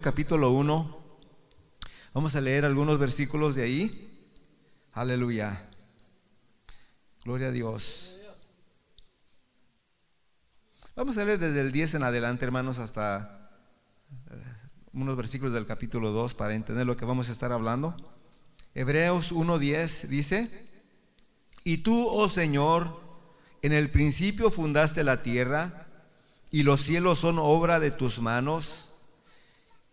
capítulo 1. Vamos a leer algunos versículos de ahí. Aleluya. Gloria a Dios. Vamos a leer desde el 10 en adelante, hermanos, hasta eh, unos versículos del capítulo 2 para entender lo que vamos a estar hablando. Hebreos 1.10 dice, y tú, oh Señor, en el principio fundaste la tierra y los cielos son obra de tus manos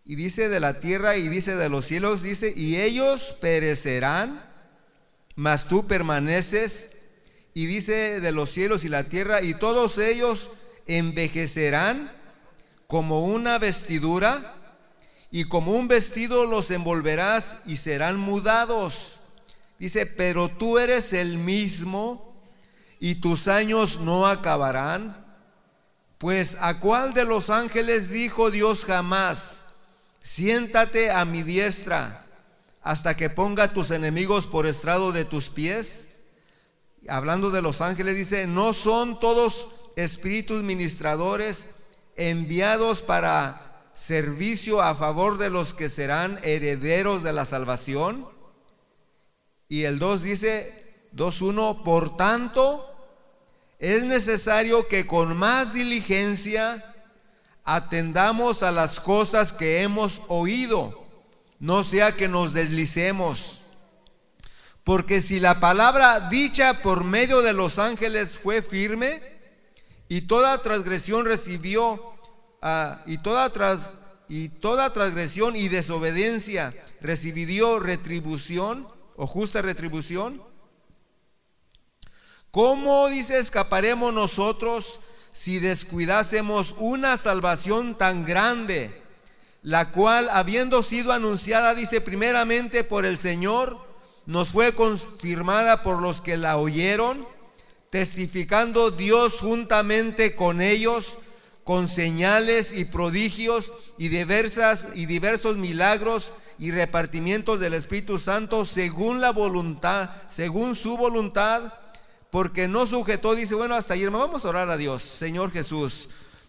y dice de la tierra y dice de los cielos, dice, y ellos perecerán, mas tú permaneces. Y dice de los cielos y la tierra, y todos ellos envejecerán como una vestidura, y como un vestido los envolverás y serán mudados. Dice, pero tú eres el mismo y tus años no acabarán. Pues a cuál de los ángeles dijo Dios jamás? Siéntate a mi diestra hasta que ponga tus enemigos por estrado de tus pies. Hablando de los ángeles, dice, no son todos espíritus ministradores enviados para servicio a favor de los que serán herederos de la salvación. Y el 2 dice, 2.1, por tanto, es necesario que con más diligencia atendamos a las cosas que hemos oído, no sea que nos deslicemos. Porque si la palabra dicha por medio de los ángeles fue firme, y toda transgresión recibió, ah, y, toda tras, y toda transgresión y desobediencia recibió retribución o justa retribución, ¿cómo dice escaparemos nosotros si descuidásemos una salvación tan grande, la cual, habiendo sido anunciada, dice primeramente por el Señor, nos fue confirmada por los que la oyeron, testificando Dios juntamente con ellos, con señales y prodigios y diversas y diversos milagros y repartimientos del Espíritu Santo según la voluntad, según su voluntad porque no sujetó, dice, bueno, hasta ayer vamos a orar a Dios. Señor Jesús,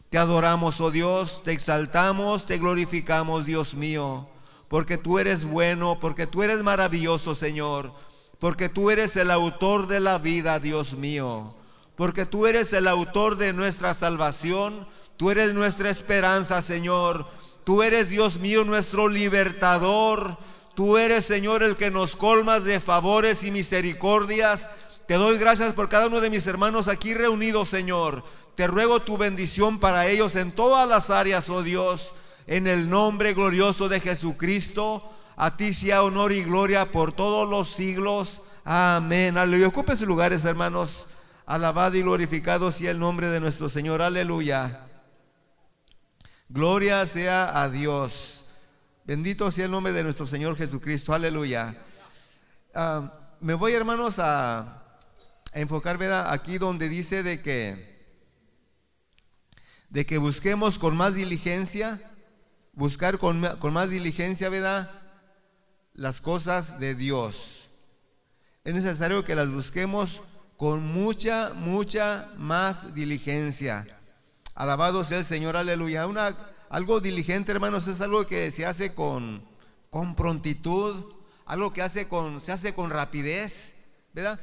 te adoramos, oh Dios, te exaltamos, te glorificamos, Dios mío, porque tú eres bueno, porque tú eres maravilloso, Señor, porque tú eres el autor de la vida, Dios mío, porque tú eres el autor de nuestra salvación, tú eres nuestra esperanza, Señor, tú eres, Dios mío, nuestro libertador, tú eres, Señor, el que nos colmas de favores y misericordias, te doy gracias por cada uno de mis hermanos aquí reunidos, Señor. Te ruego tu bendición para ellos en todas las áreas, oh Dios, en el nombre glorioso de Jesucristo. A ti sea honor y gloria por todos los siglos. Amén. Aleluya. Ocupen sus lugares, hermanos. Alabado y glorificado sea el nombre de nuestro Señor. Aleluya. Gloria sea a Dios. Bendito sea el nombre de nuestro Señor Jesucristo. Aleluya. Ah, me voy, hermanos, a enfocar, ¿verdad? Aquí donde dice de que, de que busquemos con más diligencia, buscar con, con más diligencia, ¿verdad? Las cosas de Dios. Es necesario que las busquemos con mucha, mucha más diligencia. Alabado sea el Señor, aleluya. Una, algo diligente, hermanos, es algo que se hace con, con prontitud, algo que hace con, se hace con rapidez, ¿verdad?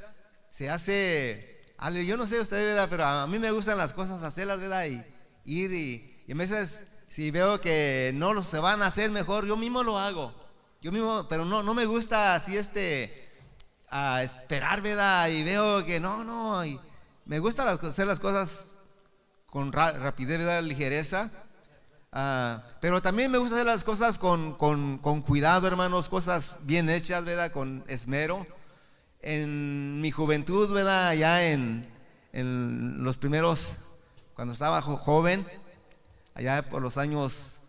Se hace, yo no sé ustedes, ¿verdad? Pero a mí me gustan las cosas hacerlas, ¿verdad? Y ir y, y a veces si veo que no se van a hacer mejor, yo mismo lo hago. Yo mismo, pero no, no me gusta así este, a esperar, ¿verdad? Y veo que no, no, y me gusta hacer las cosas con rapidez, ¿verdad? Ligereza. Ah, pero también me gusta hacer las cosas con, con, con cuidado, hermanos, cosas bien hechas, ¿verdad? Con esmero en mi juventud, ¿verdad? Allá en, los primeros, cuando estaba joven, allá por los años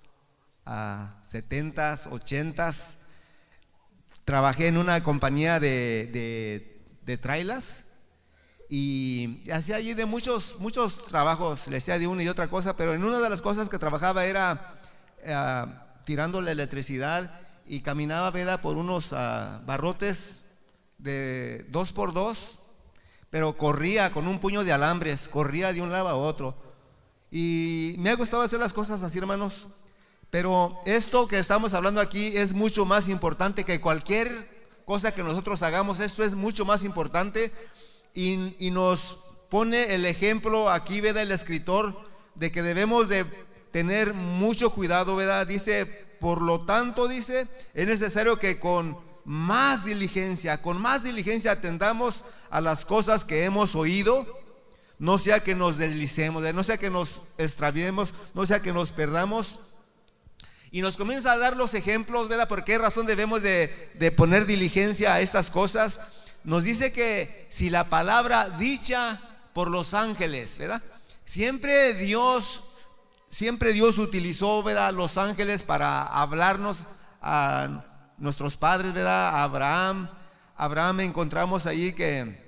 70, ah, 80, trabajé en una compañía de, de, trailas y hacía allí de muchos, muchos trabajos, le hacía de una y otra cosa, pero en una de las cosas que trabajaba era ah, tirando la electricidad y caminaba, ¿verdad? Por unos ah, barrotes de dos por dos, pero corría con un puño de alambres, corría de un lado a otro. Y me ha gustado hacer las cosas así, hermanos. Pero esto que estamos hablando aquí es mucho más importante que cualquier cosa que nosotros hagamos. Esto es mucho más importante y, nos pone el ejemplo aquí, ¿verdad? El escritor de que debemos de tener mucho cuidado, ¿verdad? Dice, por lo tanto, dice, es necesario que con más diligencia, con más diligencia atendamos a las cosas que hemos oído, no sea que nos deslicemos, no sea que nos extraviemos, no sea que nos perdamos. Y nos comienza a dar los ejemplos, ¿verdad? ¿Por qué razón debemos de, de poner diligencia a estas cosas? Nos dice que si la palabra dicha por los ángeles, ¿verdad? Siempre Dios, siempre Dios utilizó, ¿verdad? Los ángeles para hablarnos a nuestros padres, ¿verdad? Abraham, Abraham encontramos allí que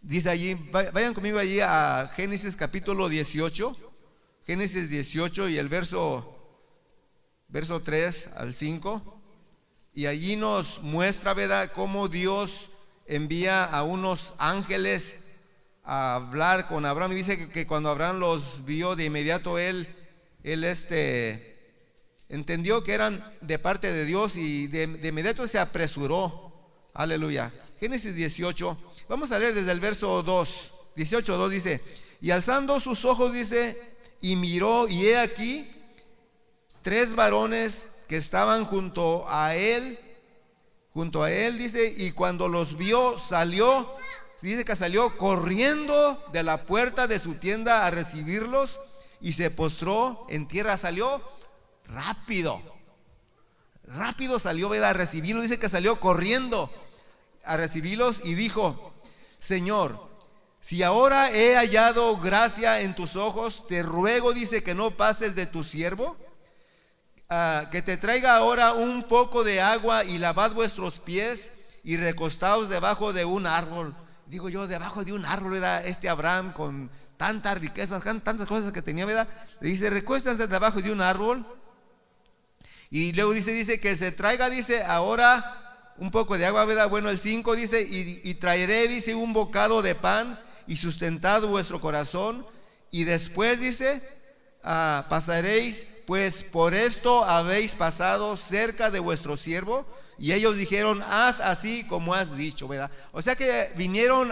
dice allí, vayan conmigo allí a Génesis capítulo 18, Génesis 18 y el verso, verso 3 al 5, y allí nos muestra, ¿verdad?, cómo Dios envía a unos ángeles a hablar con Abraham y dice que, cuando Abraham los vio de inmediato él, él este, entendió que eran de parte de Dios y de, inmediato se apresuró. Aleluya. Génesis 18, vamos a leer desde el verso 2, 18, 2 dice, y alzando sus ojos dice, y miró y he aquí tres varones que estaban junto a él, junto a él dice, y cuando los vio salió dice que salió corriendo de la puerta de su tienda a recibirlos y se postró en tierra, salió rápido. Rápido salió ¿verdad? a recibirlos, dice que salió corriendo a recibirlos y dijo, Señor, si ahora he hallado gracia en tus ojos, te ruego, dice, que no pases de tu siervo, ah, que te traiga ahora un poco de agua y lavad vuestros pies y recostaos debajo de un árbol digo yo, debajo de un árbol, era este Abraham con tantas riquezas, tantas cosas que tenía, ¿verdad? Le dice, recuéstanse debajo de un árbol. Y luego dice, dice que se traiga, dice, ahora un poco de agua, ¿verdad? Bueno, el 5 dice, y, traeré, dice, un bocado de pan y sustentado vuestro corazón. Y después dice, ah, pasaréis, pues por esto habéis pasado cerca de vuestro siervo y ellos dijeron, haz así como has dicho, ¿verdad? O sea que vinieron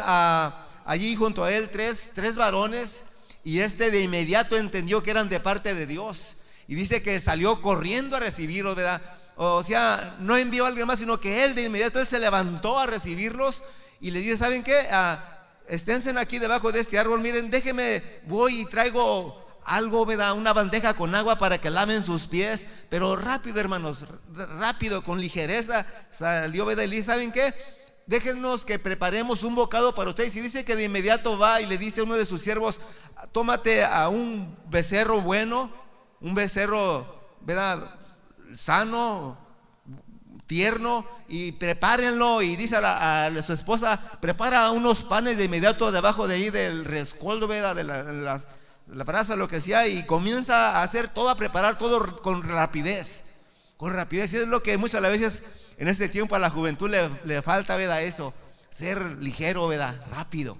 allí junto a él tres, tres varones y este de inmediato entendió que eran de parte de Dios. Y dice que salió corriendo a recibirlos, ¿verdad? O sea, no envió a alguien más, sino que él de inmediato él se levantó a recibirlos y le dice, ¿saben qué? Ah, aquí debajo de este árbol, miren, déjeme, voy y traigo algo, ¿verdad? Una bandeja con agua para que laven sus pies. Pero rápido, hermanos, rápido, con ligereza salió, ¿verdad? Y ¿saben qué? Déjenos que preparemos un bocado para ustedes. Y dice que de inmediato va y le dice a uno de sus siervos, tómate a un becerro bueno, un becerro, ¿verdad? Sano, tierno y prepárenlo y dice a, su esposa, prepara unos panes de inmediato debajo de ahí del rescoldo, ¿verdad? De las la brasa, lo que sea, y comienza a hacer todo, a preparar todo con rapidez. Con rapidez. Y es lo que muchas veces en este tiempo a la juventud le, falta, ¿verdad? Eso. Ser ligero, ¿verdad? Rápido.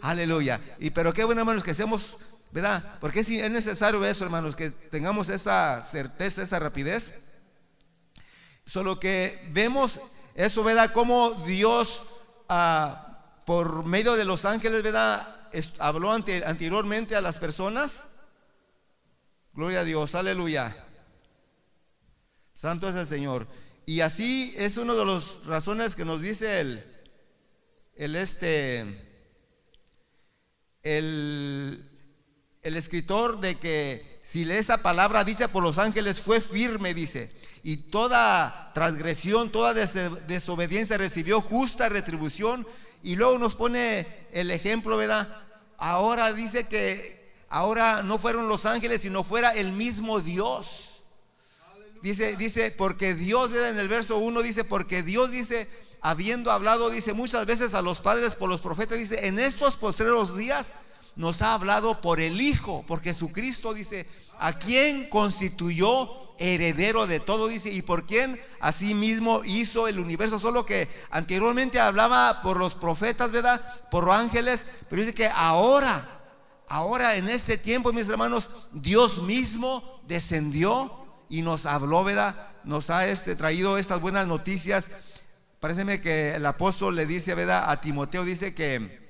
Aleluya. Y pero qué bueno, hermanos, que seamos, ¿verdad? Porque es, es necesario eso, hermanos, que tengamos esa certeza, esa rapidez. Solo que vemos eso, ¿verdad? Como Dios, ah, por medio de los ángeles, ¿verdad? habló anteriormente a las personas. Gloria a Dios, aleluya. Santo es el Señor. Y así es una de las razones que nos dice el, el este, el, el escritor de que si esa palabra dicha por los ángeles fue firme, dice, y toda transgresión, toda desobediencia recibió justa retribución, y luego nos pone el ejemplo, ¿verdad? Ahora dice que ahora no fueron los ángeles, sino fuera el mismo Dios. Dice, dice, porque Dios, en el verso 1 dice, porque Dios dice, habiendo hablado, dice muchas veces a los padres por los profetas, dice, en estos postreros días nos ha hablado por el Hijo, porque Jesucristo dice, a quien constituyó heredero de todo, dice, y por quien mismo hizo el universo, solo que anteriormente hablaba por los profetas, ¿verdad? Por los ángeles, pero dice que ahora, ahora en este tiempo, mis hermanos, Dios mismo descendió y nos habló, ¿verdad? Nos ha este, traído estas buenas noticias. Pareceme que el apóstol le dice, ¿verdad? A Timoteo dice que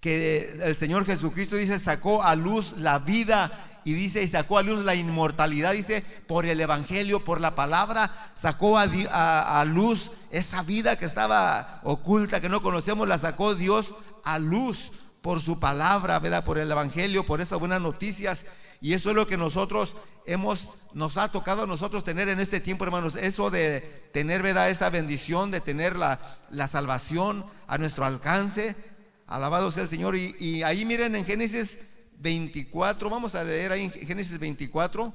que el Señor Jesucristo dice sacó a luz la vida y dice y sacó a luz la inmortalidad, dice por el Evangelio, por la palabra, sacó a, luz esa vida que estaba oculta, que no conocemos, la sacó Dios a luz por su palabra, ¿verdad? Por el Evangelio, por estas buenas noticias. Y eso es lo que nosotros hemos, nos ha tocado a nosotros tener en este tiempo, hermanos. Eso de tener, ¿verdad? Esa bendición, de tener la, la salvación a nuestro alcance Alabado sea el Señor. Y, ahí miren en Génesis 24, vamos a leer ahí en Génesis 24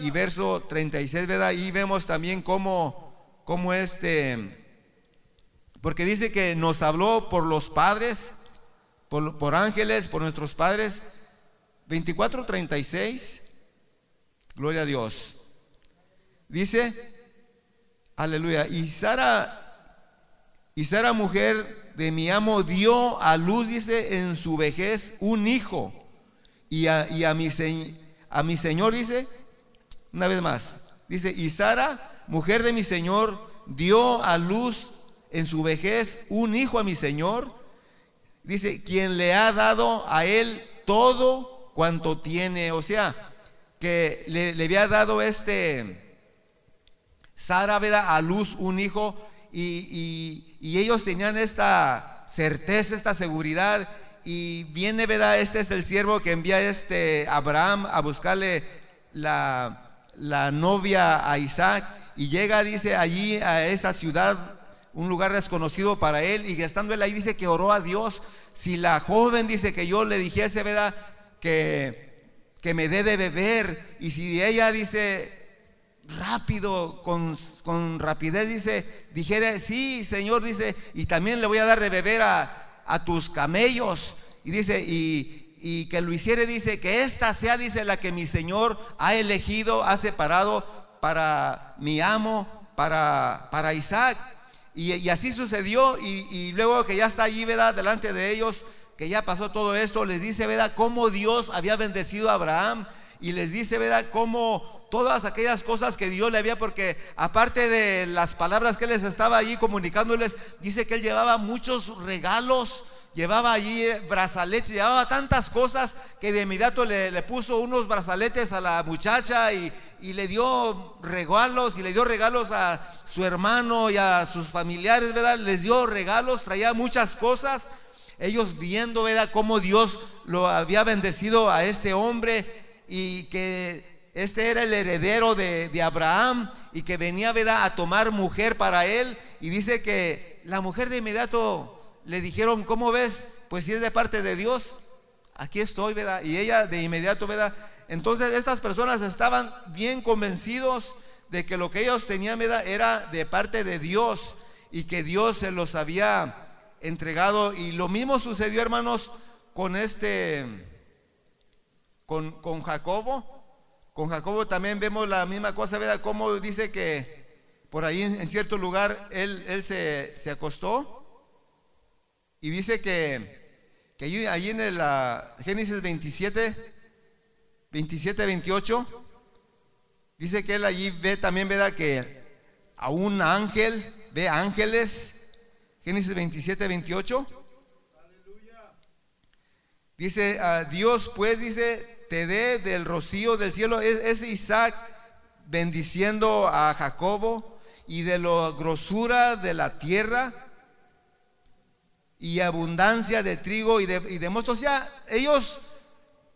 y verso 36, ¿verdad? Ahí vemos también cómo, cómo este, porque dice que nos habló por los padres, por, por ángeles, por nuestros padres. 24, 36, gloria a Dios. Dice, aleluya, y Sara, y Sara mujer de mi amo dio a luz, dice, en su vejez un hijo. Y a, y a, mi, a mi Señor, dice, una vez más, dice, y Sara, mujer de mi Señor, dio a luz en su vejez un hijo a mi Señor. Dice, quien le ha dado a él todo cuanto tiene. O sea, que le, había dado este Sara, ¿verdad? A luz un hijo y ellos tenían esta certeza, esta seguridad. Y viene, ¿verdad? Este es el siervo que envía este Abraham a buscarle la, la novia a Isaac. Y llega, dice, allí a esa ciudad, un lugar desconocido para él. Y estando él ahí, dice que oró a Dios. Si la joven dice que yo le dijese, ¿verdad? Que, que me dé de beber. Y si ella dice, rápido, con, rapidez, dice, dijere, sí, Señor, dice, y también le voy a dar de beber a, tus camellos. Y dice, y, que lo hiciere, dice, que esta sea, dice, la que mi Señor ha elegido, ha separado para mi amo, para, para Isaac. Y, así sucedió, y, y, luego que ya está allí, ¿verdad? Delante de ellos, que ya pasó todo esto, les dice, ¿verdad? Cómo Dios había bendecido a Abraham, y les dice, ¿verdad? Cómo todas aquellas cosas que Dios le había, porque aparte de las palabras que les estaba allí comunicándoles, dice que él llevaba muchos regalos, llevaba allí eh, brazaletes, llevaba tantas cosas que de inmediato le, puso unos brazaletes a la muchacha y, le dio regalos y le dio regalos a su hermano y a sus familiares, ¿verdad? Les dio regalos, traía muchas cosas. Ellos viendo, ¿verdad? Cómo Dios lo había bendecido a este hombre y que este era el heredero de, Abraham y que venía ¿verdad? a tomar mujer para él. Y dice que la mujer de inmediato le dijeron, ¿cómo ves? Pues si es de parte de Dios, aquí estoy, ¿verdad? Y ella de inmediato, ¿verdad? Entonces estas personas estaban bien convencidos de que lo que ellos tenían, ¿verdad? Era de parte de Dios y que Dios se los había entregado. Y lo mismo sucedió, hermanos, con este, con, Jacobo. Con Jacobo también vemos la misma cosa, ¿verdad? Como dice que por ahí en, cierto lugar él, él se, acostó y dice que, que ahí, en el Génesis 27, 27, 28, dice que él allí ve también, ¿verdad? Que a un ángel, ve ángeles, Génesis 27, 28. Dice, a Dios pues dice, te dé del rocío del cielo. Es, Isaac bendiciendo a Jacobo y de la grosura de la tierra y abundancia de trigo y de, y O sea, ellos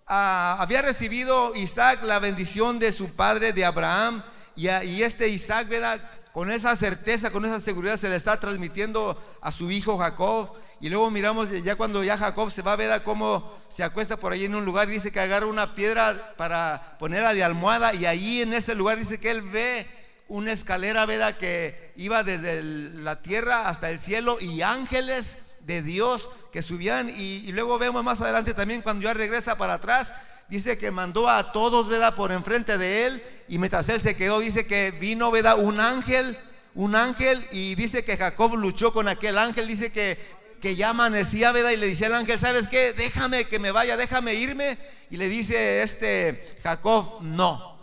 ah, había recibido Isaac la bendición de su padre, de Abraham, y, y este Isaac, ¿verdad? Con esa certeza, con esa seguridad se le está transmitiendo a su hijo Jacob. Y luego miramos ya cuando ya Jacob se va a ver cómo se acuesta por ahí en un lugar, dice que agarra una piedra para ponerla de almohada y ahí en ese lugar dice que él ve una escalera, ¿verdad? Que iba desde la tierra hasta el cielo y ángeles de Dios que subían y, luego vemos más adelante también cuando ya regresa para atrás, dice que mandó a todos, ¿verdad? Por enfrente de él y mientras él se quedó, dice que vino, ¿verdad? Un ángel, un ángel y dice que Jacob luchó con aquel ángel, dice que que ya amanecía, ¿verdad? Y le dice al ángel, ¿sabes qué? Déjame que me vaya, déjame irme. Y le dice este Jacob, no,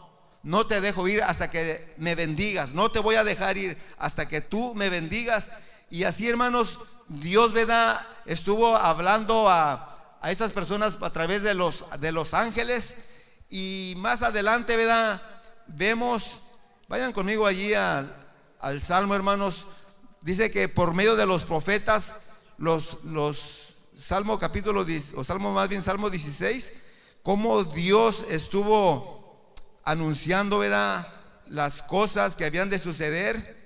no te dejo ir hasta que me bendigas, no te voy a dejar ir hasta que tú me bendigas. Y así, hermanos, Dios, ¿verdad? Estuvo hablando a, a estas personas a través de los, de los ángeles. Y más adelante, ¿verdad? Vemos, vayan conmigo allí al, al Salmo, hermanos. Dice que por medio de los profetas, los, los Salmo capítulo, o Salmo más bien Salmo 16, cómo Dios estuvo anunciando, ¿verdad? Las cosas que habían de suceder.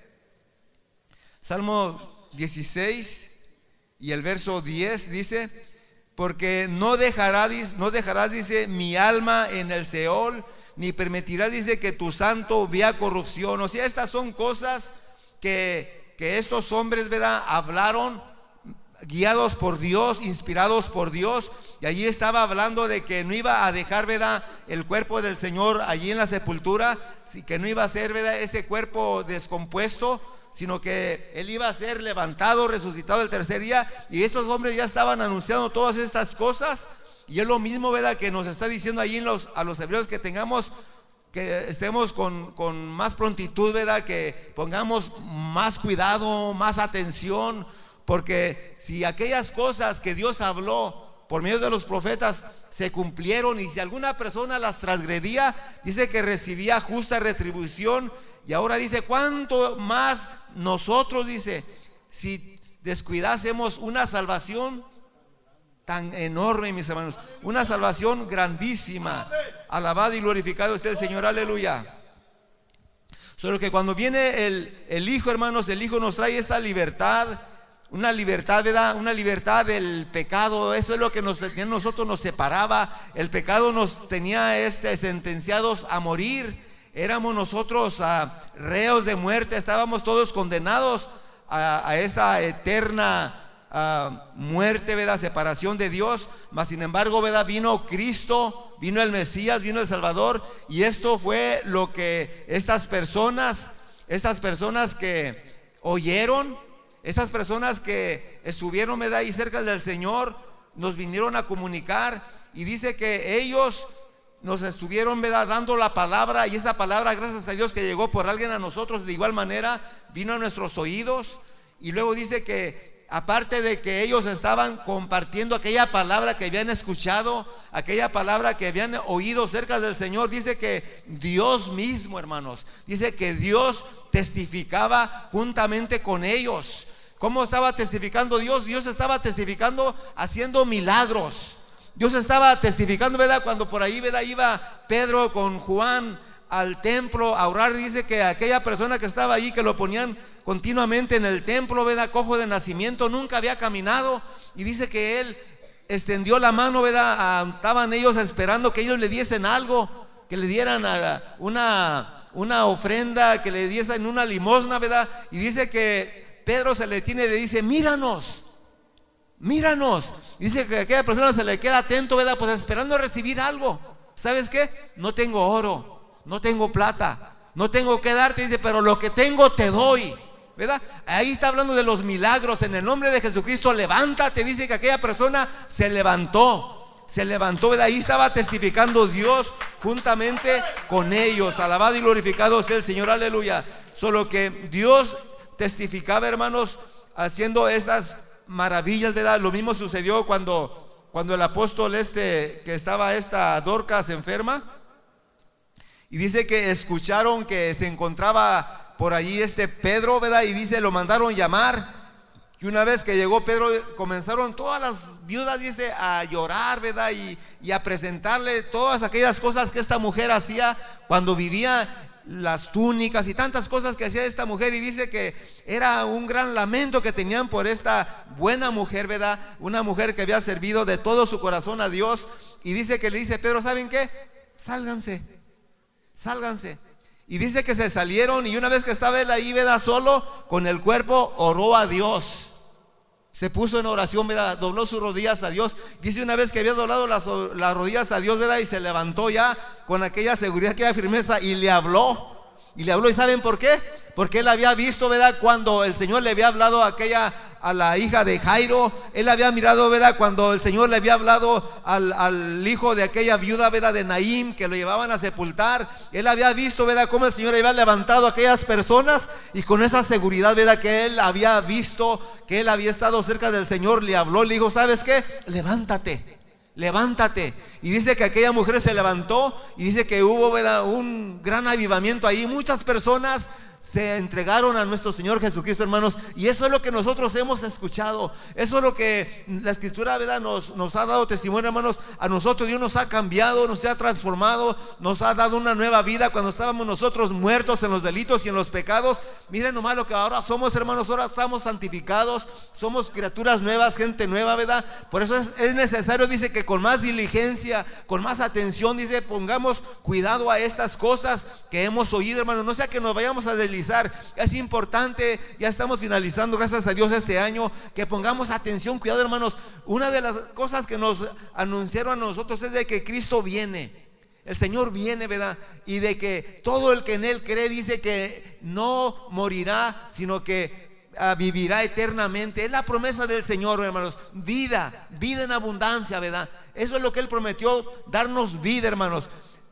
Salmo 16 y el verso 10 dice, porque no dejarás, no dejarás, dice, mi alma en el Seol, ni permitirás, dice, que tu santo vea corrupción. O sea, estas son cosas que, que estos hombres, ¿verdad? Hablaron guiados por Dios, inspirados por Dios. Y allí estaba hablando de que no iba a dejar, ¿verdad? El cuerpo del Señor allí en la sepultura, que no iba a ser, ¿verdad? Ese cuerpo descompuesto, sino que Él iba a ser levantado, resucitado el tercer día. Y estos hombres ya estaban anunciando todas estas cosas. Y es lo mismo, ¿verdad? Que nos está diciendo allí en los, a los hebreos que tengamos que estemos con, con, más prontitud, ¿verdad? Que pongamos más cuidado, más atención, porque si aquellas cosas que Dios habló por medio de los profetas se cumplieron y si alguna persona las transgredía, dice que recibía justa retribución. Y ahora dice, ¿cuánto más nosotros, dice, si descuidásemos una salvación tan enorme, mis hermanos, una salvación grandísima. Alabado y glorificado es el Señor, aleluya. Solo que cuando viene el, el Hijo, hermanos, el Hijo nos trae esta libertad una libertad, ¿verdad? Una libertad del pecado. Eso es lo que nos, nosotros nos separaba. El pecado nos tenía este, sentenciados a morir. Éramos nosotros ah, reos de muerte. Estábamos todos condenados a, esa eterna ah, muerte, ¿verdad? Separación de Dios. Mas sin embargo, ¿verdad? Vino Cristo, vino el Mesías, vino el Salvador. Y esto fue lo que estas personas, estas personas que oyeron, esas personas que estuvieron ahí cerca del Señor nos vinieron a comunicar y dice que ellos nos estuvieron dando la palabra y esa palabra, gracias a Dios que llegó por alguien a nosotros, de igual manera vino a nuestros oídos y luego dice que aparte de que ellos estaban compartiendo aquella palabra que habían escuchado, aquella palabra que habían oído cerca del Señor, dice que Dios mismo, hermanos, dice que Dios testificaba juntamente con ellos. ¿Cómo estaba testificando Dios? Dios estaba testificando haciendo milagros. Dios estaba testificando, ¿verdad? Cuando por ahí, ¿verdad? Iba Pedro con Juan al templo a orar. Dice que aquella persona que estaba allí, que lo ponían continuamente en el templo, ¿verdad? Cojo de nacimiento, nunca había caminado. Y dice que él extendió la mano, ¿verdad? Ah, estaban ellos esperando que ellos le diesen algo, que le dieran ah, una, una ofrenda, que le diesen una limosna, ¿verdad? Y dice que Pedro se le tiene y le dice, míranos, míranos. Dice que aquella persona se le queda atento, ¿verdad? Pues esperando recibir algo. ¿Sabes qué? No tengo oro, no tengo plata, no tengo que darte, dice, pero lo que tengo te doy. ¿Verdad? Ahí está hablando de los milagros. En el nombre de Jesucristo, levántate. Dice que aquella persona se levantó. Se levantó, ¿verdad? Ahí estaba testificando Dios juntamente con ellos. Alabado y glorificado sea el Señor, aleluya. Solo que Dios testificaba, hermanos, haciendo esas maravillas, ¿verdad? Lo mismo sucedió cuando, cuando el apóstol este, que estaba esta Dorcas enferma, y dice que escucharon que se encontraba por allí este Pedro, ¿verdad? Y dice, lo mandaron llamar. Y una vez que llegó Pedro, comenzaron todas las viudas, dice, a llorar, ¿verdad? Y, y a presentarle todas aquellas cosas que esta mujer hacía cuando vivía las túnicas y tantas cosas que hacía esta mujer y dice que era un gran lamento que tenían por esta buena mujer, ¿verdad? Una mujer que había servido de todo su corazón a Dios y dice que le dice, Pedro, ¿saben qué? Sálganse, sálganse. Y dice que se salieron y una vez que estaba él ahí, ¿verdad? Solo, con el cuerpo oró a Dios. Se puso en oración, ¿verdad? Dobló sus rodillas a Dios. Dice una vez que había doblado las, rodillas a Dios, ¿verdad? Y se levantó ya con aquella seguridad, aquella firmeza y le habló. Y le habló, ¿y saben por qué? Porque él había visto, ¿verdad? Cuando el Señor le había hablado a aquella, a la hija de Jairo, él había mirado, ¿verdad? Cuando el Señor le había hablado al, hijo de aquella viuda, ¿verdad? De Naim, que lo llevaban a sepultar, él había visto, ¿verdad? Cómo el Señor había levantado a aquellas personas y con esa seguridad, ¿verdad? Que él había visto, que él había estado cerca del Señor, le habló, le dijo, ¿sabes qué? Levántate, levántate. Y dice que aquella mujer se levantó y dice que hubo un gran avivamiento ahí. Muchas personas se entregaron a nuestro Señor Jesucristo, hermanos. Y eso es lo que nosotros hemos escuchado. Eso es lo que la Escritura ¿verdad? Nos, nos ha dado testimonio, hermanos. A nosotros Dios nos ha cambiado, nos ha transformado, nos ha dado una nueva vida cuando estábamos nosotros muertos en los delitos y en los pecados. Miren nomás lo que ahora somos, hermanos. Ahora estamos santificados, somos criaturas nuevas, gente nueva, ¿verdad? Por eso es, es necesario, dice que con más diligencia, con más atención, dice, pongamos cuidado a estas cosas que hemos oído, hermanos. No sea que nos vayamos a deslizar es importante, ya estamos finalizando, gracias a Dios, este año, que pongamos atención, cuidado hermanos. Una de las cosas que nos anunciaron a nosotros es de que Cristo viene. El Señor viene, ¿verdad? Y de que todo el que en Él cree dice que no morirá, sino que ah, vivirá eternamente. Es la promesa del Señor, hermanos. Vida, vida en abundancia, ¿verdad? Eso es lo que Él prometió, darnos vida, hermanos.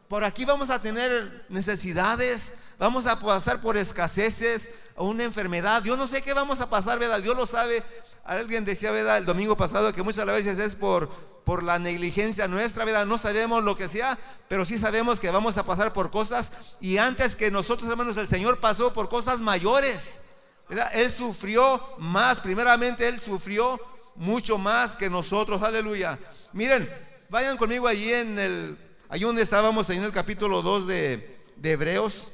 Por aquí vamos a tener necesidades, vamos a pasar por escaseces, una enfermedad. Yo no sé qué vamos a pasar, ¿verdad? Dios lo sabe. Alguien decía, ¿verdad? El domingo pasado que muchas veces es por, por la negligencia nuestra, ¿verdad? No sabemos lo que sea, pero sí sabemos que vamos a pasar por cosas. Y antes que nosotros, hermanos, el Señor pasó por cosas mayores. ¿verdad? Él sufrió más, primeramente Él sufrió mucho más que nosotros, aleluya. Miren, vayan conmigo allí en el Ahí donde estábamos, en el capítulo 2 de, Hebreos.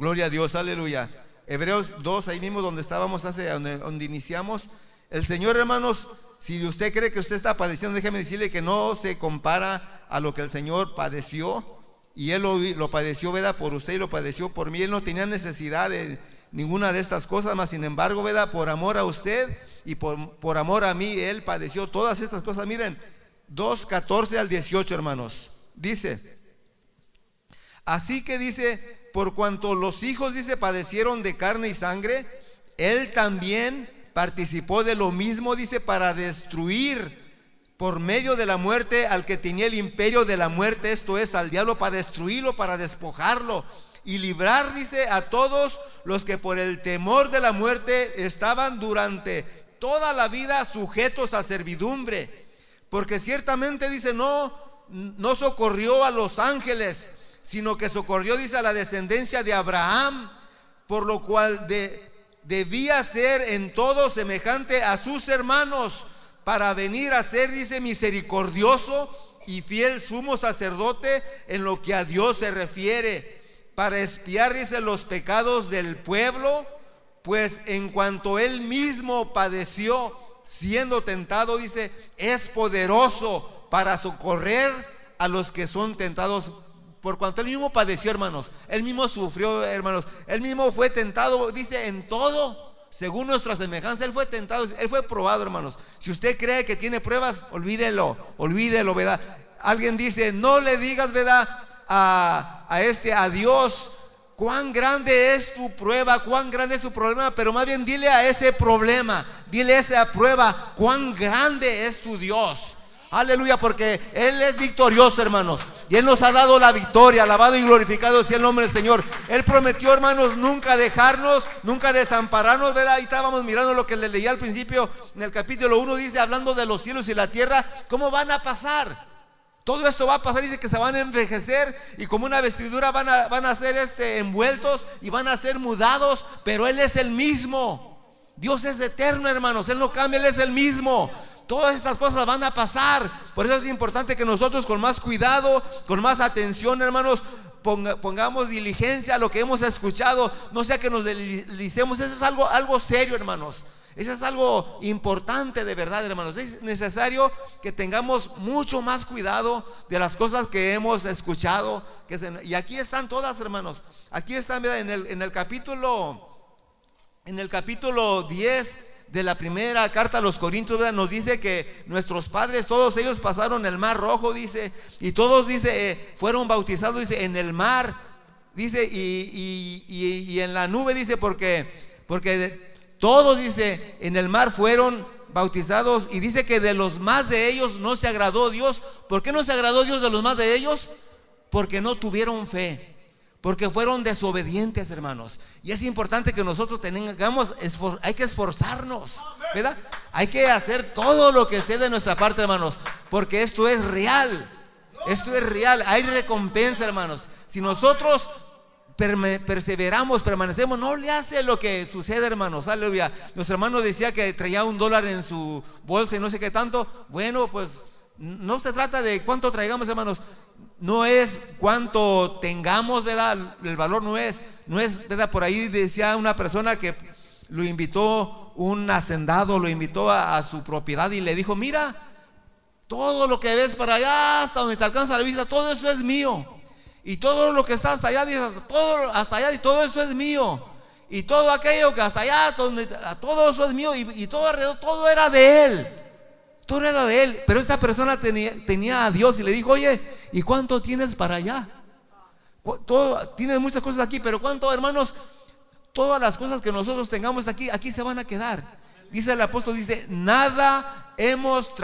Gloria a Dios, aleluya. Hebreos 2, ahí mismo donde estábamos hace, donde, iniciamos. El Señor, hermanos, si usted cree que usted está padeciendo, déjeme decirle que no se compara a lo que el Señor padeció. Y Él lo, padeció, ¿verdad? Por usted y lo padeció por mí. Él no tenía necesidad de ninguna de estas cosas, más sin embargo, ¿verdad? Por amor a usted y por, por amor a mí, Él padeció todas estas cosas. Miren, 2, 14 al 18, hermanos. Dice, así que dice, por cuanto los hijos, dice, padecieron de carne y sangre, él también participó de lo mismo, dice, para destruir por medio de la muerte al que tenía el imperio de la muerte, esto es, al diablo, para destruirlo, para despojarlo y librar, dice, a todos los que por el temor de la muerte estaban durante toda la vida sujetos a servidumbre. Porque ciertamente dice, no no socorrió a los ángeles, sino que socorrió, dice, a la descendencia de Abraham, por lo cual debía ser en todo semejante a sus hermanos, para venir a ser, dice, misericordioso y fiel sumo sacerdote en lo que a Dios se refiere, para espiar, dice, los pecados del pueblo, pues en cuanto él mismo padeció, siendo tentado, dice, es poderoso para socorrer a los que son tentados. Por cuanto él mismo padeció, hermanos. Él mismo sufrió, hermanos. Él mismo fue tentado, dice, en todo. Según nuestra semejanza, Él fue tentado, Él fue probado, hermanos. Si usted cree que tiene pruebas, olvídelo, olvídelo, ¿verdad? Alguien dice, no le digas, ¿verdad? A, a este, a Dios, cuán grande es tu prueba, cuán grande es tu problema, pero más bien dile a ese problema, dile a esa prueba, cuán grande es tu Dios. Aleluya, porque Él es victorioso, hermanos. Y Él nos ha dado la victoria. Alabado y glorificado sea el nombre del Señor. Él prometió, hermanos, nunca dejarnos, nunca desampararnos, ¿verdad? Ahí estábamos mirando lo que le leía al principio en el capítulo 1, dice, hablando de los cielos y la tierra, ¿cómo van a pasar? Todo esto va a pasar, dice que se van a envejecer y como una vestidura van a, van a ser este, envueltos y van a ser mudados, pero Él es el mismo. Dios es eterno, hermanos. Él no cambia, Él es el mismo. Todas estas cosas van a pasar. Por eso es importante que nosotros con más cuidado, con más atención, hermanos, pongamos diligencia a lo que hemos escuchado. No sea que nos deslicemos. Eso es algo, algo serio, hermanos. Eso es algo importante de verdad, hermanos. Es necesario que tengamos mucho más cuidado de las cosas que hemos escuchado. y aquí están todas, hermanos. Aquí están en el, en el capítulo, en el capítulo 10 de la primera carta a los Corintios nos dice que nuestros padres, todos ellos pasaron el mar rojo, dice, y todos, dice, eh, fueron bautizados, dice, en el mar, dice, y, en la nube, dice, porque, porque todos dice, en el mar fueron bautizados y dice que de los más de ellos no se agradó Dios. ¿Por qué no se agradó Dios de los más de ellos? Porque no tuvieron fe. Porque fueron desobedientes, hermanos. Y es importante que nosotros tengamos, hay que esforzarnos, ¿verdad? Hay que hacer todo lo que esté de nuestra parte, hermanos. Porque esto es real. Esto es real. Hay recompensa, hermanos. Si nosotros perseveramos, permanecemos, no le hace lo que sucede, hermanos. Aleluya. Nuestro hermano decía que traía un dólar en su bolsa y no sé qué tanto. Bueno, pues no se trata de cuánto traigamos, hermanos. No es cuánto tengamos, ¿verdad? El valor no es, no es, ¿verdad? Por ahí decía una persona que lo invitó un hacendado, lo invitó a, su propiedad y le dijo, mira, todo lo que ves para allá, hasta donde te alcanza la vista, todo eso es mío. Y todo lo que está hasta allá, todo hasta allá, y todo eso es mío. Y todo aquello que hasta allá, todo eso es mío. Y, todo alrededor, todo era de él. Todo era de él. Pero esta persona tenía, tenía a Dios y le dijo, oye, ¿y cuánto tienes para allá? Todo, tienes muchas cosas aquí, pero ¿cuánto, hermanos? Todas las cosas que nosotros tengamos aquí, aquí se van a quedar. Dice el apóstol, dice, nada hemos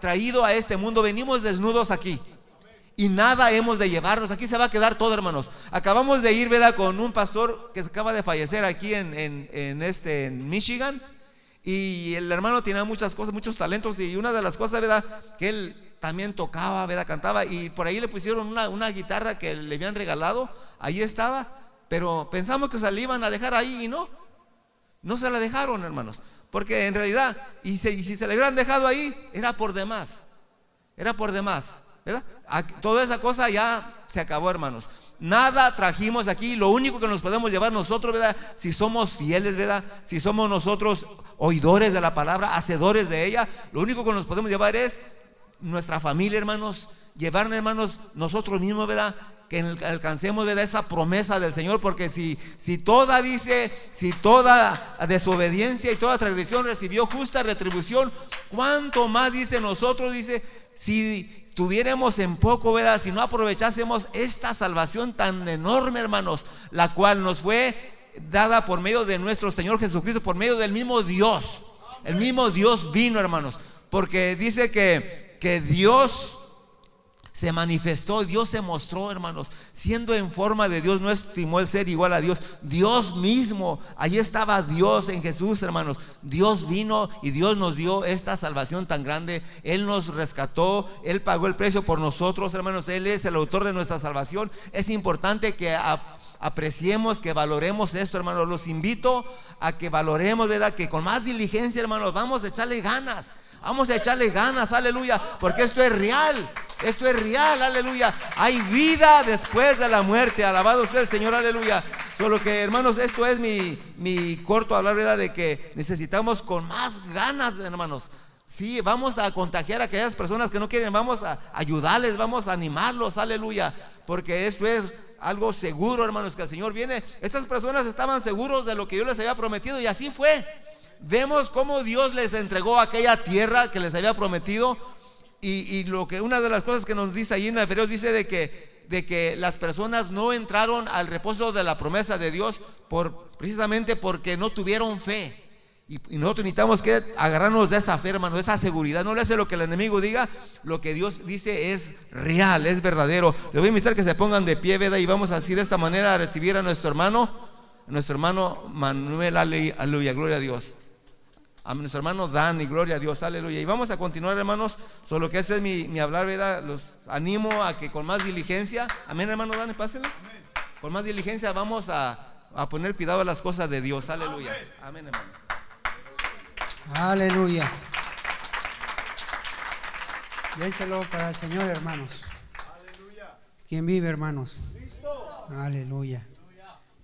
traído a este mundo, venimos desnudos aquí y nada hemos de llevarnos. Aquí se va a quedar todo, hermanos. Acabamos de ir, ¿verdad? Con un pastor que se acaba de fallecer aquí en, en, este, en Michigan. Y el hermano tenía muchas cosas, muchos talentos. Y una de las cosas, ¿verdad? Que él también tocaba, ¿verdad? Cantaba. Y por ahí le pusieron una, una guitarra que le habían regalado. Ahí estaba. Pero pensamos que se la iban a dejar ahí y no. No se la dejaron, hermanos. Porque en realidad, y, si se le hubieran dejado ahí, era por demás. Era por demás. ¿verdad? Toda esa cosa ya se acabó, hermanos. Nada trajimos aquí. Lo único que nos podemos llevar nosotros, ¿verdad? Si somos fieles, ¿verdad? Si somos nosotros oidores de la palabra, hacedores de ella, lo único que nos podemos llevar es nuestra familia, hermanos. Llevarnos, hermanos, nosotros mismos, ¿verdad? que alcancemos ¿verdad? esa promesa del Señor, porque si, si toda dice, si toda desobediencia y toda transgresión recibió justa retribución, ¿cuánto más dice nosotros? Dice, si tuviéramos en poco, ¿verdad? Si no aprovechásemos esta salvación tan enorme, hermanos, la cual nos fue dada por medio de nuestro Señor Jesucristo, por medio del mismo Dios. El mismo Dios vino, hermanos, porque dice que, que Dios se manifestó, Dios se mostró, hermanos, siendo en forma de Dios, no estimó el ser igual a Dios. Dios mismo, allí estaba Dios en Jesús, hermanos. Dios vino y Dios nos dio esta salvación tan grande. Él nos rescató, Él pagó el precio por nosotros, hermanos. Él es el autor de nuestra salvación. Es importante que apreciemos, que valoremos esto, hermanos. Los invito a que valoremos, ¿verdad? Que con más diligencia, hermanos, vamos a echarle ganas. Vamos a echarle ganas, aleluya, porque esto es real. Esto es real, aleluya. Hay vida después de la muerte. Alabado sea el Señor, aleluya. Solo que, hermanos, esto es mi, mi corto hablar, ¿verdad? De que necesitamos con más ganas, hermanos. Sí, vamos a contagiar a aquellas personas que no quieren, vamos a ayudarles, vamos a animarlos, aleluya. Porque esto es algo seguro, hermanos, que el Señor viene. Estas personas estaban seguros de lo que yo les había prometido y así fue. Vemos cómo Dios les entregó aquella tierra que les había prometido y, lo que una de las cosas que nos dice ahí en Hebreos dice de que, de que las personas no entraron al reposo de la promesa de Dios por, precisamente porque no tuvieron fe. Y, nosotros necesitamos que agarrarnos de esa fe, hermano, de esa seguridad. No le hace lo que el enemigo diga, lo que Dios dice es real, es verdadero. Le voy a invitar que se pongan de pie, ¿verdad? Y vamos así de esta manera a recibir a nuestro hermano, nuestro hermano Manuel, aleluya, gloria a Dios a nuestro hermano Dani, gloria a Dios, aleluya. Y vamos a continuar, hermanos, solo que este es mi, hablar, ¿verdad? Los animo a que con más diligencia, amén, hermano Dani, pásenlo. Con más diligencia vamos a, poner cuidado a las cosas de Dios, aleluya. Amén, hermano. Aleluya. Dénselo para el Señor, hermanos. Aleluya. ¿Quién vive, hermanos? Aleluya.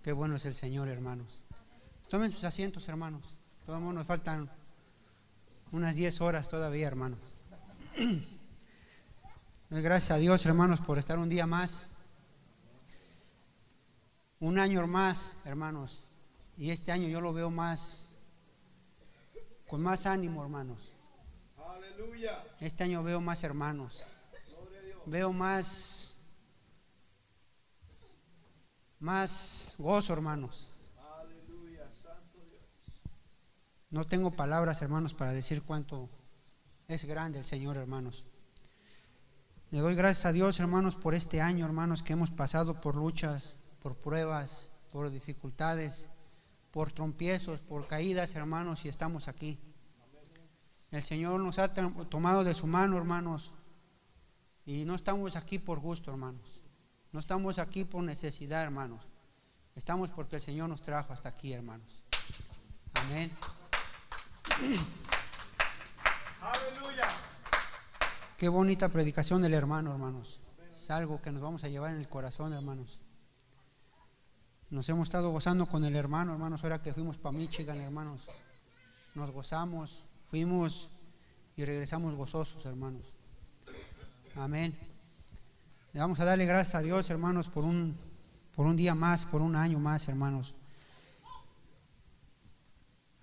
Qué bueno es el Señor, hermanos. Tomen sus asientos, hermanos. Todo el mundo nos faltan unas 10 horas todavía, hermanos. Gracias a Dios, hermanos, por estar un día más. Un año más, hermanos. Y este año yo lo veo más, con más ánimo, hermanos. Aleluya. Este año veo más hermanos. Veo más, más gozo, hermanos. No tengo palabras, hermanos, para decir cuánto es grande el Señor, hermanos. Le doy gracias a Dios, hermanos, por este año, hermanos, que hemos pasado por luchas, por pruebas, por dificultades, por trompiezos, por caídas, hermanos, y estamos aquí. El Señor nos ha tomado de su mano, hermanos, y no estamos aquí por gusto, hermanos. No estamos aquí por necesidad, hermanos. Estamos porque el Señor nos trajo hasta aquí, hermanos. Amén. Aleluya. Qué bonita predicación del hermano, hermanos. Es algo que nos vamos a llevar en el corazón, hermanos. Nos hemos estado gozando con el hermano, hermanos, ahora que fuimos para Michigan, hermanos. Nos gozamos, fuimos y regresamos gozosos, hermanos. Amén. Le vamos a darle gracias a Dios, hermanos, por un, por un día más, por un año más, hermanos.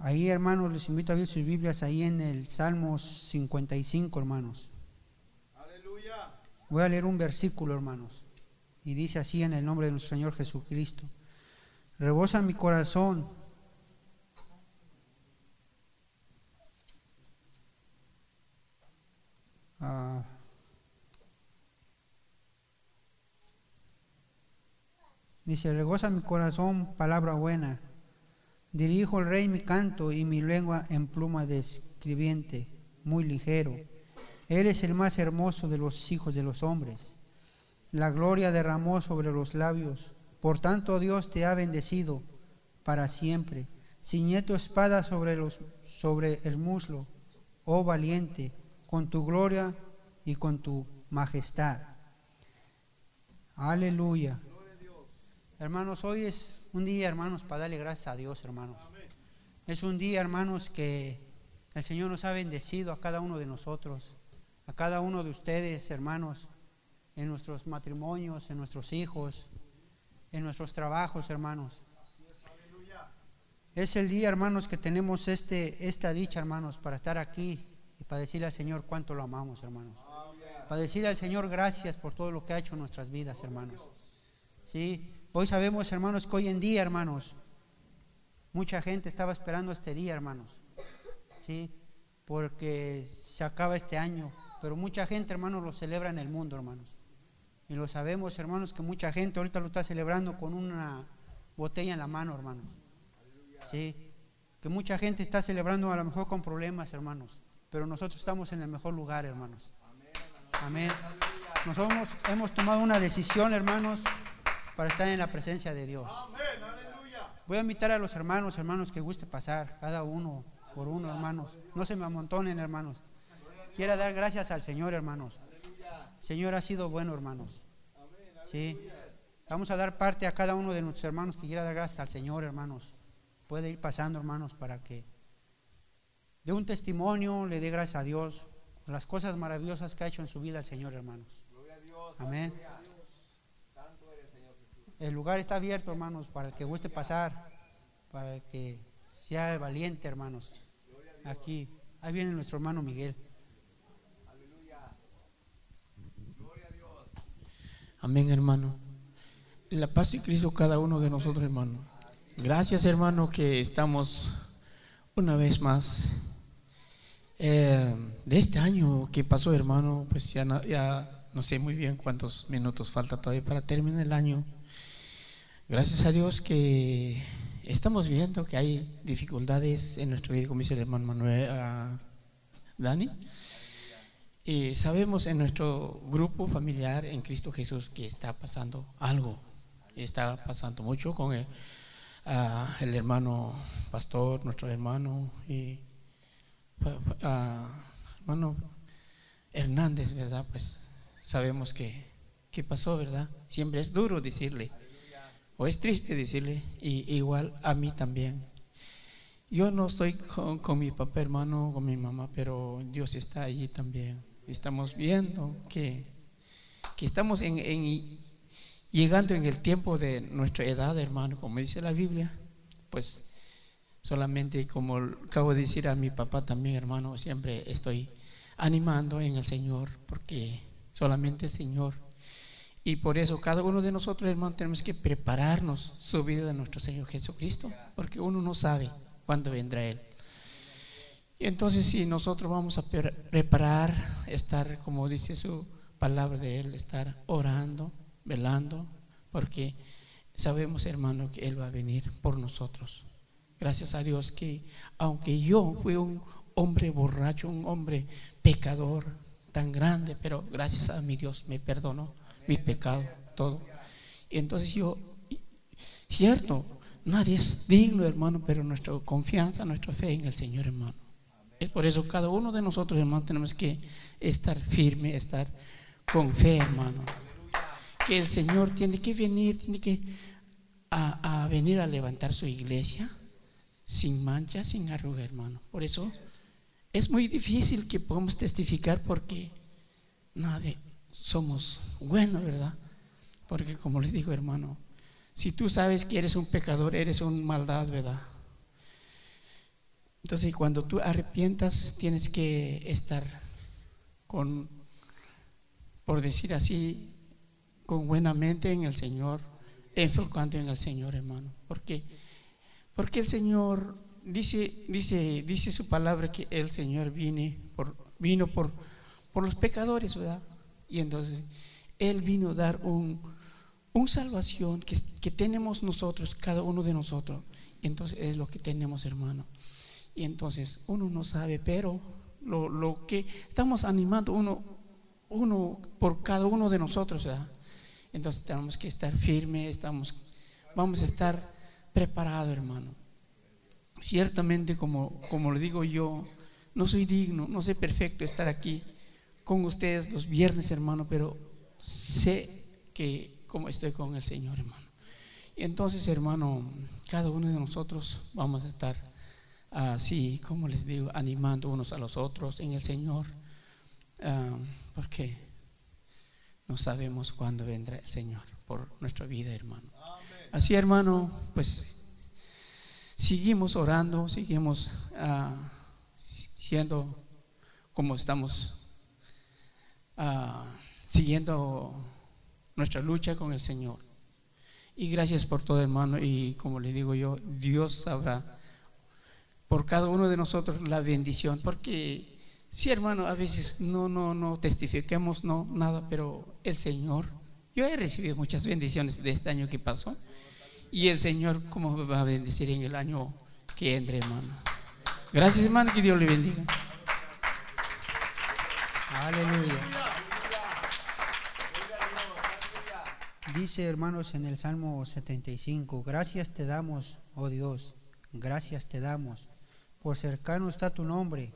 Ahí, hermanos, les invito a ver sus Biblias ahí en el Salmos 55, hermanos. Aleluya. Voy a leer un versículo, hermanos. Y dice así en el nombre de nuestro Señor Jesucristo. Rebosa mi corazón. Ah. dice, regoza mi corazón palabra buena Dirijo al rey mi canto y mi lengua en pluma de escribiente, muy ligero. Él es el más hermoso de los hijos de los hombres. La gloria derramó sobre los labios. Por tanto Dios te ha bendecido para siempre. Ciñe tu espada sobre, los, sobre el muslo, oh valiente, con tu gloria y con tu majestad. Aleluya. Hermanos, hoy es un día, hermanos, para darle gracias a Dios, hermanos. Es un día, hermanos, que el Señor nos ha bendecido a cada uno de nosotros, a cada uno de ustedes, hermanos, en nuestros matrimonios, en nuestros hijos, en nuestros trabajos, hermanos. Es el día, hermanos, que tenemos este, esta dicha, hermanos, para estar aquí y para decirle al Señor cuánto lo amamos, hermanos. Para decirle al Señor gracias por todo lo que ha hecho en nuestras vidas, hermanos. Sí, Hoy sabemos, hermanos, que hoy en día, hermanos, mucha gente estaba esperando este día, hermanos. ¿Sí? Porque se acaba este año. Pero mucha gente, hermanos, lo celebra en el mundo, hermanos. Y lo sabemos, hermanos, que mucha gente ahorita lo está celebrando con una botella en la mano, hermanos. Sí. Que mucha gente está celebrando a lo mejor con problemas, hermanos. Pero nosotros estamos en el mejor lugar, hermanos. Amén. Nosotros hemos tomado una decisión, hermanos para estar en la presencia de Dios. Voy a invitar a los hermanos, hermanos, que guste pasar, cada uno por uno, hermanos. No se me amontonen, hermanos. Quiero dar gracias al Señor, hermanos. Señor ha sido bueno, hermanos. Sí. Vamos a dar parte a cada uno de nuestros hermanos que quiera dar gracias al Señor, hermanos. Puede ir pasando, hermanos, para que dé un testimonio, le dé gracias a Dios por las cosas maravillosas que ha hecho en su vida el Señor, hermanos. Amén. El lugar está abierto, hermanos, para el que guste pasar, para el que sea valiente, hermanos. Aquí, ahí viene nuestro hermano Miguel. Amén, hermano. La paz de Cristo cada uno de nosotros, hermano. Gracias, hermano, que estamos una vez más. Eh, de este año que pasó, hermano, pues ya ya no sé muy bien cuántos minutos falta todavía para terminar el año. Gracias a Dios que estamos viendo que hay dificultades en nuestro vida, como dice el hermano Manuel ah, Dani. Y sabemos en nuestro grupo familiar en Cristo Jesús que está pasando algo. Está pasando mucho con el, ah, el hermano pastor, nuestro hermano y uh, hermano Hernández, ¿verdad? Pues sabemos que, que pasó, ¿verdad? Siempre es duro decirle o es triste decirle, y igual a mí también. Yo no estoy con, mi papá hermano, con mi mamá, pero Dios está allí también. Estamos viendo que, que estamos en, llegando en el tiempo de nuestra edad, hermano, como dice la Biblia. Pues solamente como acabo de decir a mi papá también, hermano, siempre estoy animando en el Señor, porque solamente el Señor y por eso cada uno de nosotros, hermanos, tenemos que prepararnos su vida de nuestro Señor Jesucristo, porque uno no sabe cuándo vendrá Él. Y entonces si nosotros vamos a preparar, estar, como dice su palabra de Él, estar orando, velando, porque sabemos, hermano, que Él va a venir por nosotros. Gracias a Dios que aunque yo fui un hombre borracho, un hombre pecador tan grande, pero gracias a mi Dios me perdonó mi pecado, todo. Y entonces yo, cierto, nadie es digno, hermano, pero nuestra confianza, nuestra fe en el Señor, hermano. Es por eso cada uno de nosotros, hermano, tenemos que estar firme, estar con fe, hermano. Que el Señor tiene que venir, tiene que a, a venir a levantar su iglesia sin mancha, sin arruga, hermano. Por eso es muy difícil que podamos testificar porque nadie somos buenos, ¿verdad? Porque como les digo, hermano, si tú sabes que eres un pecador, eres un maldad, ¿verdad? Entonces, cuando tú arrepientas, tienes que estar con, por decir así, con buena mente en el Señor, enfocando en el Señor, hermano. Porque, porque el Señor dice, dice, dice su palabra que el Señor vine por, vino por, por los pecadores, ¿verdad? Y entonces Él vino a dar un, un salvación que, que, tenemos nosotros, cada uno de nosotros. entonces es lo que tenemos, hermano. Y entonces uno no sabe, pero lo, lo que estamos animando uno, uno por cada uno de nosotros, ¿verdad? Entonces tenemos que estar firmes, estamos, vamos a estar preparados, hermano. Ciertamente, como, como le digo yo, no soy digno, no soy perfecto estar aquí con ustedes los viernes, hermano, pero sé que como estoy con el Señor, hermano. Y entonces, hermano, cada uno de nosotros vamos a estar así, como les digo, animando unos a los otros en el Señor, ah, porque no sabemos cuándo vendrá el Señor por nuestra vida, hermano. Así, hermano, pues seguimos orando, seguimos uh, siendo como estamos uh, siguiendo nuestra lucha con el Señor. Y gracias por todo, hermano. Y como le digo yo, Dios sabrá por cada uno de nosotros la bendición. Porque sí, hermano, a veces no, no, no testifiquemos, no, nada, pero el Señor, yo he recibido muchas bendiciones de este año que pasó. Y el Señor, ¿cómo va a bendecir en el año que entre, hermano? Gracias, hermano, que Dios le bendiga. Aleluya. Dice, hermanos, en el Salmo 75, gracias te damos, oh Dios, gracias te damos, por cercano está tu nombre,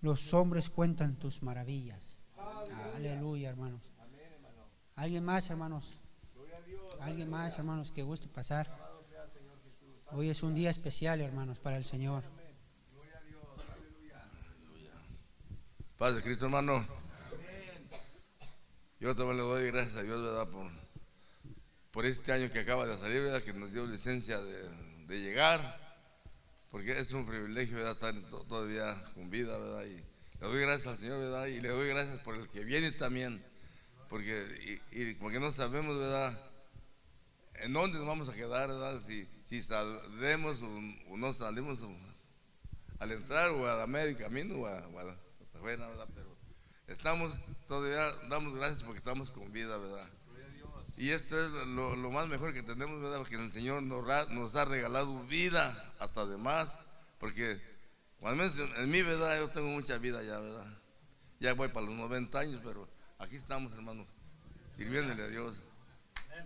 los hombres cuentan tus maravillas. Aleluya, hermanos. ¿Alguien más, hermanos? ¿Alguien más, hermanos, que guste pasar? Hoy es un día especial, hermanos, para el Señor. Paz de Cristo, hermano. Yo también le doy gracias a Dios, ¿verdad? Por, por este año que acaba de salir, ¿verdad? Que nos dio licencia de, llegar. Porque es un privilegio. Estar todavía con vida, ¿verdad? Y le doy gracias al Señor, ¿verdad? Y le doy gracias por el que viene también. Porque, y, y porque no sabemos, ¿verdad? en dónde nos vamos a quedar, ¿verdad? Si, si o, no salimos al entrar o a la media camino o a, hasta afuera, ¿verdad? Pero estamos todavía, damos gracias porque estamos con vida, ¿verdad? Y esto es lo, más mejor que tenemos, ¿verdad? Porque el Señor nos, nos ha regalado vida hasta además, porque cuando en mi verdad yo tengo mucha vida ya, ¿verdad? Ya voy para los 90 años, pero aquí estamos, hermanos, sirviéndole a Dios.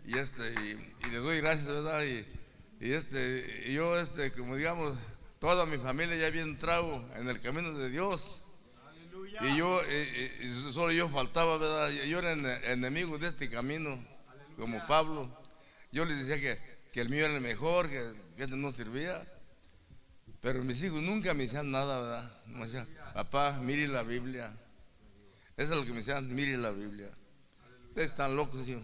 Y este y, le doy gracias verdad y, y este yo este como digamos toda mi familia ya había entrado en el camino de Dios. Y yo solo yo faltaba verdad yo era enemigo de este camino como Pablo yo les decía que, que el mío era el mejor que, que no servía pero mis hijos nunca me decían nada verdad me decían papá mire la Biblia eso es lo que me decían mire la Biblia están locos ¿sí?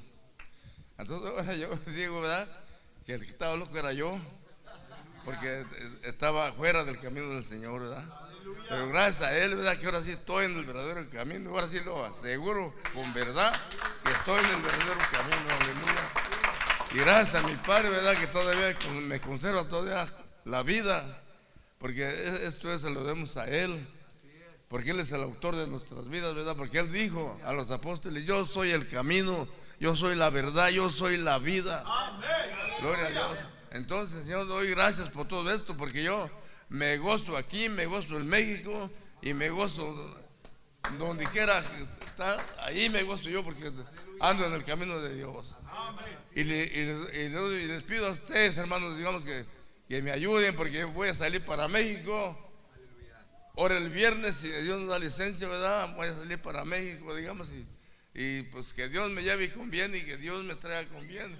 Entonces yo digo, ¿verdad? Que el que estaba loco era yo, porque estaba fuera del camino del Señor, ¿verdad? Pero gracias a Él, ¿verdad? Que ahora sí estoy en el verdadero camino, ahora sí lo aseguro con verdad que estoy en el verdadero camino. Y gracias a mi Padre, ¿verdad? Que todavía me conserva todavía la vida, porque e- esto es, se lo debemos a Él, porque Él es el autor de nuestras vidas, ¿verdad? Porque Él dijo a los apóstoles, yo soy el camino, yo soy la verdad, yo soy la vida. Gloria a Dios. Entonces, Señor, doy gracias por todo esto, porque yo me gozo aquí, me gozo en México y me gozo donde quiera ahí me gozo yo porque ando en el camino de Dios. Y, le- y le- y le- y les pido a ustedes, hermanos, digamos que, que me ayuden porque voy a salir para México. Ahora el viernes, si Dios nos da licencia, ¿verdad? Voy a salir para México, digamos, y, pues que Dios me lleve con bien y que Dios me traiga con bien.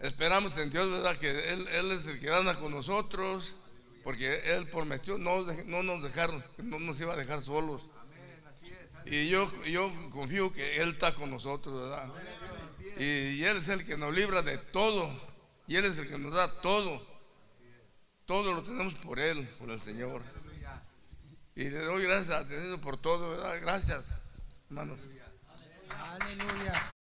Esperamos en Dios, ¿verdad? Que Él, es el que anda con nosotros, porque Él prometió no, no nos dejar, no nos iba a dejar solos. Y yo, yo confío que Él está con nosotros, ¿verdad? Y, Él es el que nos libra de todo, y Él es el que nos da todo. Todo lo tenemos por Él, por el Señor. Y le doy gracias a por todo. Gracias, hermanos. Aleluya.